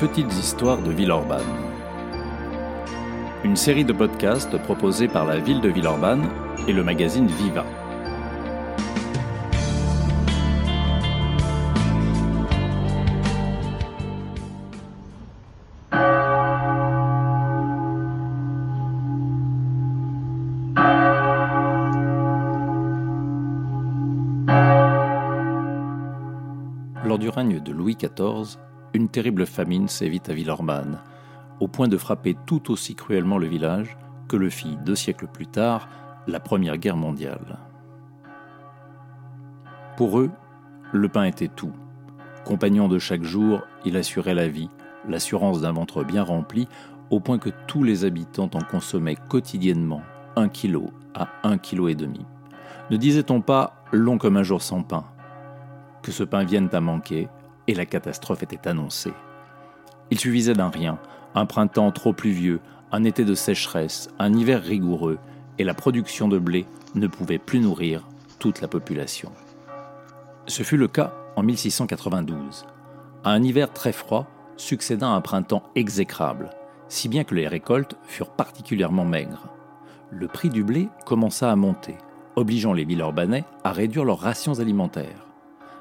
Petites histoires de Villeurbanne. Une série de podcasts proposés par la ville de Villeurbanne et le magazine Viva. Lors du règne de Louis XIV, une terrible famine sévit à Villeurbanne, au point de frapper tout aussi cruellement le village que le fit deux siècles plus tard la Première Guerre mondiale. Pour eux, le pain était tout. Compagnon de chaque jour, il assurait la vie, l'assurance d'un ventre bien rempli, au point que tous les habitants en consommaient quotidiennement un kilo à un kilo et demi. Ne disait-on pas long comme un jour sans pain Que ce pain vienne à manquer, et la catastrophe était annoncée. Il suffisait d'un rien, un printemps trop pluvieux, un été de sécheresse, un hiver rigoureux, et la production de blé ne pouvait plus nourrir toute la population. Ce fut le cas en 1692. À un hiver très froid succéda un printemps exécrable, si bien que les récoltes furent particulièrement maigres. Le prix du blé commença à monter, obligeant les Villeurbanais à réduire leurs rations alimentaires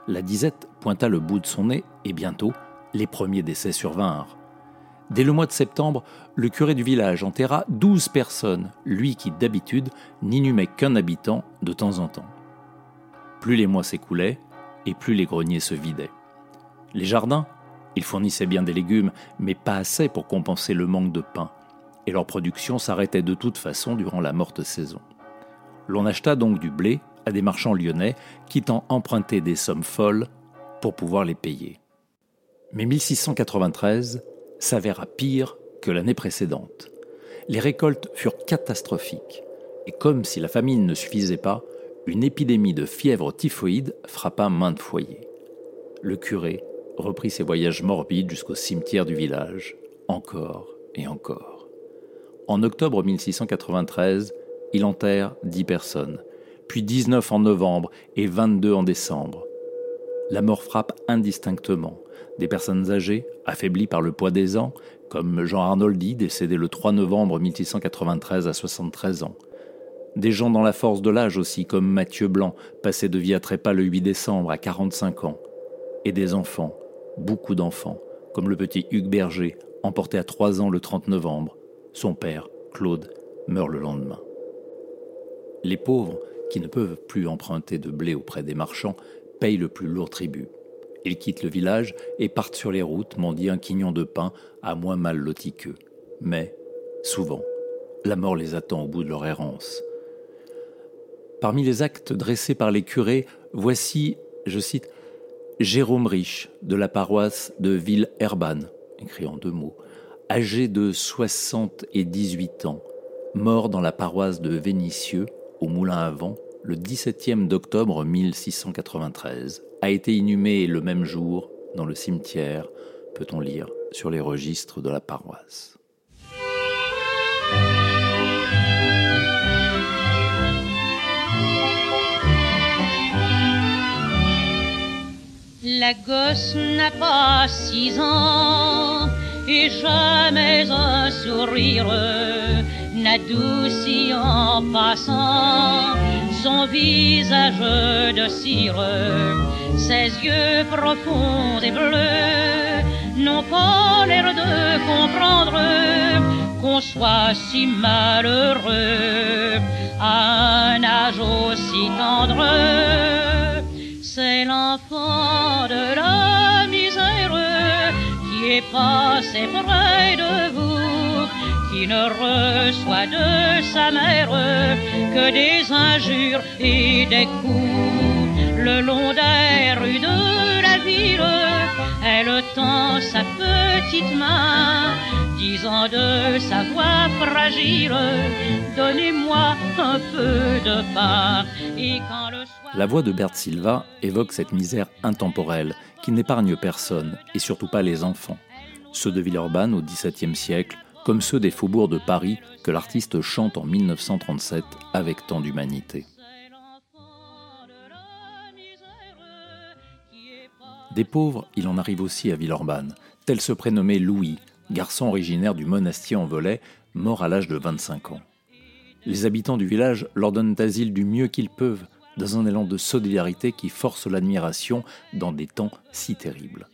la disette pointa le bout de son nez et bientôt, les premiers décès survinrent. Dès le mois de septembre, le curé du village enterra douze personnes, lui qui d'habitude n'inhumait qu'un habitant de temps en temps. Plus les mois s'écoulaient, et plus les greniers se vidaient. Les jardins, ils fournissaient bien des légumes, mais pas assez pour compenser le manque de pain, et leur production s'arrêtait de toute façon durant la morte saison. L'on acheta donc du blé à des marchands lyonnais, quittant emprunter des sommes folles pour pouvoir les payer. Mais 1693 s'avéra pire que l'année précédente. Les récoltes furent catastrophiques, et comme si la famine ne suffisait pas, une épidémie de fièvre typhoïde frappa maintes foyers. Le curé reprit ses voyages morbides jusqu'au cimetière du village, encore et encore. En octobre 1693, il enterre dix personnes, puis 19 en novembre et 22 en décembre. La mort frappe indistinctement. Des personnes âgées, affaiblies par le poids des ans, comme Jean Arnoldi, décédé le 3 novembre 1693 à 73 ans. Des gens dans la force de l'âge aussi, comme Mathieu Blanc, passé de vie à trépas le 8 décembre à 45 ans. Et des enfants, beaucoup d'enfants, comme le petit Hugues Berger, emporté à 3 ans le 30 novembre. Son père, Claude, meurt le lendemain. Les pauvres, qui ne peuvent plus emprunter de blé auprès des marchands, payent le plus lourd tribut. Ils quittent le village et partent sur les routes mendier un quignon de pain à moins mal loti qu'eux. Mais, souvent, la mort les attend au bout de leur errance. Parmi les actes dressés par les curés, voici, je cite, Jérôme Riche, de la paroisse de Ville-Herbanne, écrit en deux mots, âgé de 70 et 18 ans, mort dans la paroisse de Vénissieux, au Moulin à Vent le 17e d'octobre 1693, a été inhumé le même jour dans le cimetière, peut-on lire sur les registres de la paroisse. La gosse n'a pas six ans et jamais un sourire n'adoucit en passant son visage de cire. Ses yeux profonds et bleus n'ont pas l'air de comprendre qu'on soit si malheureux à un âge aussi tendre. C'est l'enfant de la misère qui est passé près de vous qui ne reçoit de sa mère que des injures et des coups. Le long des rues de la ville, elle tend sa petite main, disant de sa voix fragile, Donnez-moi un peu de pain. La voix de Bert Silva évoque cette misère intemporelle qui n'épargne personne, et surtout pas les enfants. Ceux de Villeurbanne au XVIIe siècle comme ceux des faubourgs de Paris que l'artiste chante en 1937 avec tant d'humanité. Des pauvres, il en arrive aussi à Villeurbanne, tel se prénommait Louis, garçon originaire du monastier en Velay, mort à l'âge de 25 ans. Les habitants du village leur donnent asile du mieux qu'ils peuvent, dans un élan de solidarité qui force l'admiration dans des temps si terribles.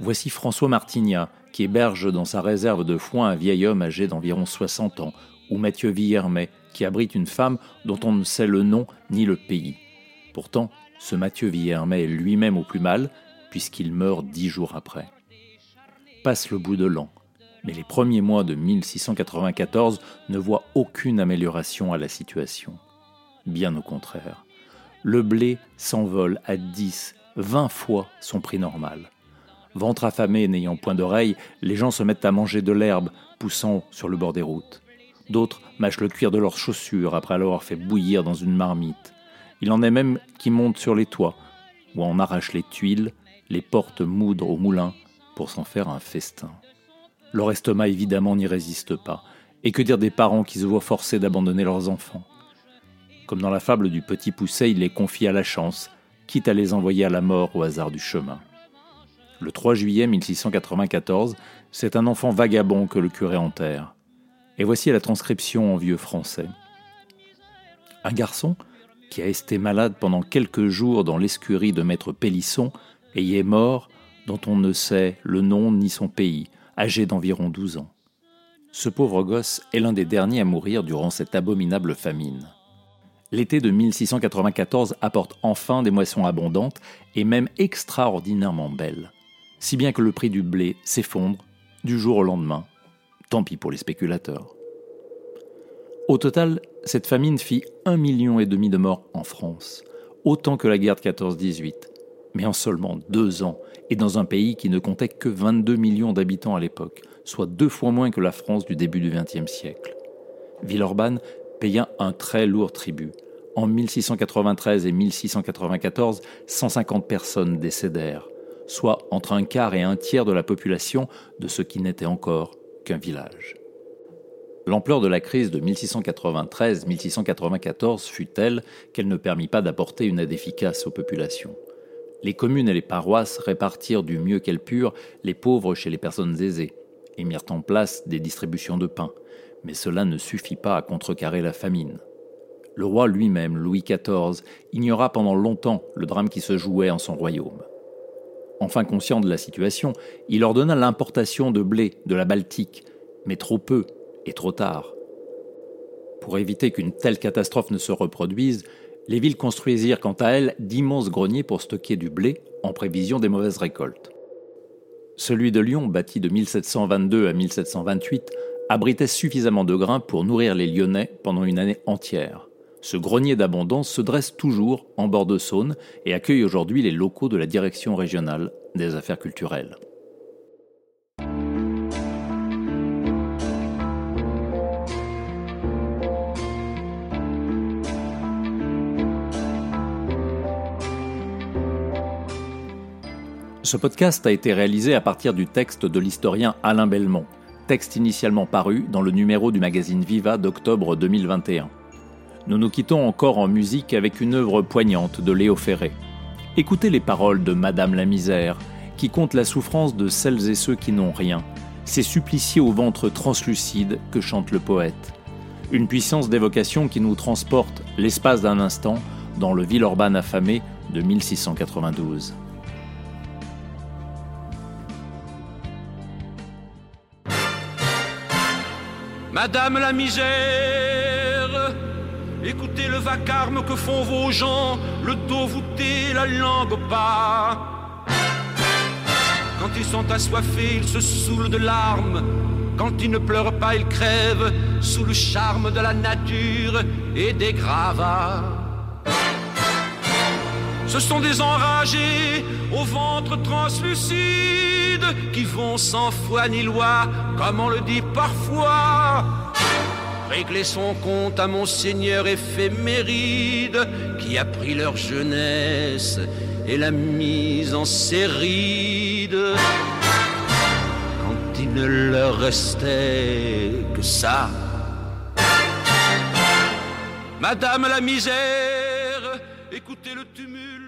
Voici François Martignat, qui héberge dans sa réserve de foin un vieil homme âgé d'environ 60 ans, ou Mathieu Villermet, qui abrite une femme dont on ne sait le nom ni le pays. Pourtant, ce Mathieu Villermet est lui-même au plus mal, puisqu'il meurt dix jours après. Passe le bout de l'an, mais les premiers mois de 1694 ne voient aucune amélioration à la situation. Bien au contraire. Le blé s'envole à 10, 20 fois son prix normal. Ventre affamé n'ayant point d'oreille, les gens se mettent à manger de l'herbe poussant sur le bord des routes. D'autres mâchent le cuir de leurs chaussures après l'avoir fait bouillir dans une marmite. Il en est même qui montent sur les toits, ou en arrachent les tuiles, les portes moudres au moulin pour s'en faire un festin. Leur estomac évidemment n'y résiste pas. Et que dire des parents qui se voient forcés d'abandonner leurs enfants? Comme dans la fable du petit pousset, il les confie à la chance, quitte à les envoyer à la mort au hasard du chemin. Le 3 juillet 1694, c'est un enfant vagabond que le curé enterre. Et voici la transcription en vieux français. Un garçon, qui a été malade pendant quelques jours dans l'escurie de maître Pélisson, et y est mort, dont on ne sait le nom ni son pays, âgé d'environ 12 ans. Ce pauvre gosse est l'un des derniers à mourir durant cette abominable famine. L'été de 1694 apporte enfin des moissons abondantes et même extraordinairement belles, si bien que le prix du blé s'effondre du jour au lendemain, Tant pis pour les spéculateurs. Au total, cette famine fit un million et demi de morts en France, autant que la guerre de 14-18, mais en seulement deux ans, et dans un pays qui ne comptait que 22 millions d'habitants à l'époque, soit deux fois moins que la France du début du XXe siècle. Villeurbanne paya un très lourd tribut. En 1693 et 1694, 150 personnes décédèrent, soit entre un quart et un tiers de la population de ce qui n'était encore qu'un village. L'ampleur de la crise de 1693-1694 fut telle qu'elle ne permit pas d'apporter une aide efficace aux populations. Les communes et les paroisses répartirent du mieux qu'elles purent les pauvres chez les personnes aisées et mirent en place des distributions de pain, mais cela ne suffit pas à contrecarrer la famine. Le roi lui-même, Louis XIV, ignora pendant longtemps le drame qui se jouait en son royaume. Enfin conscient de la situation, il ordonna l'importation de blé de la Baltique, mais trop peu et trop tard. Pour éviter qu'une telle catastrophe ne se reproduise, les villes construisirent quant à elles d'immenses greniers pour stocker du blé en prévision des mauvaises récoltes. Celui de Lyon, bâti de 1722 à 1728, abritait suffisamment de grains pour nourrir les Lyonnais pendant une année entière. Ce grenier d'abondance se dresse toujours en bord de Saône et accueille aujourd'hui les locaux de la Direction régionale des affaires culturelles. Ce podcast a été réalisé à partir du texte de l'historien Alain Belmont, texte initialement paru dans le numéro du magazine Viva d'octobre 2021 nous nous quittons encore en musique avec une œuvre poignante de Léo Ferré. Écoutez les paroles de Madame la misère, qui compte la souffrance de celles et ceux qui n'ont rien, ces suppliciés au ventre translucide que chante le poète. Une puissance d'évocation qui nous transporte, l'espace d'un instant, dans le Villeurbanne affamé de 1692. Madame la misère Écoutez le vacarme que font vos gens, le dos voûté, la langue pas. Quand ils sont assoiffés, ils se saoulent de larmes. Quand ils ne pleurent pas, ils crèvent sous le charme de la nature et des gravats. Ce sont des enragés au ventre translucide qui vont sans foi ni loi, comme on le dit parfois régler son compte à mon seigneur éphéméride qui a pris leur jeunesse et l'a mise en séride. Quand il ne leur restait que ça. Madame la misère, écoutez le tumulte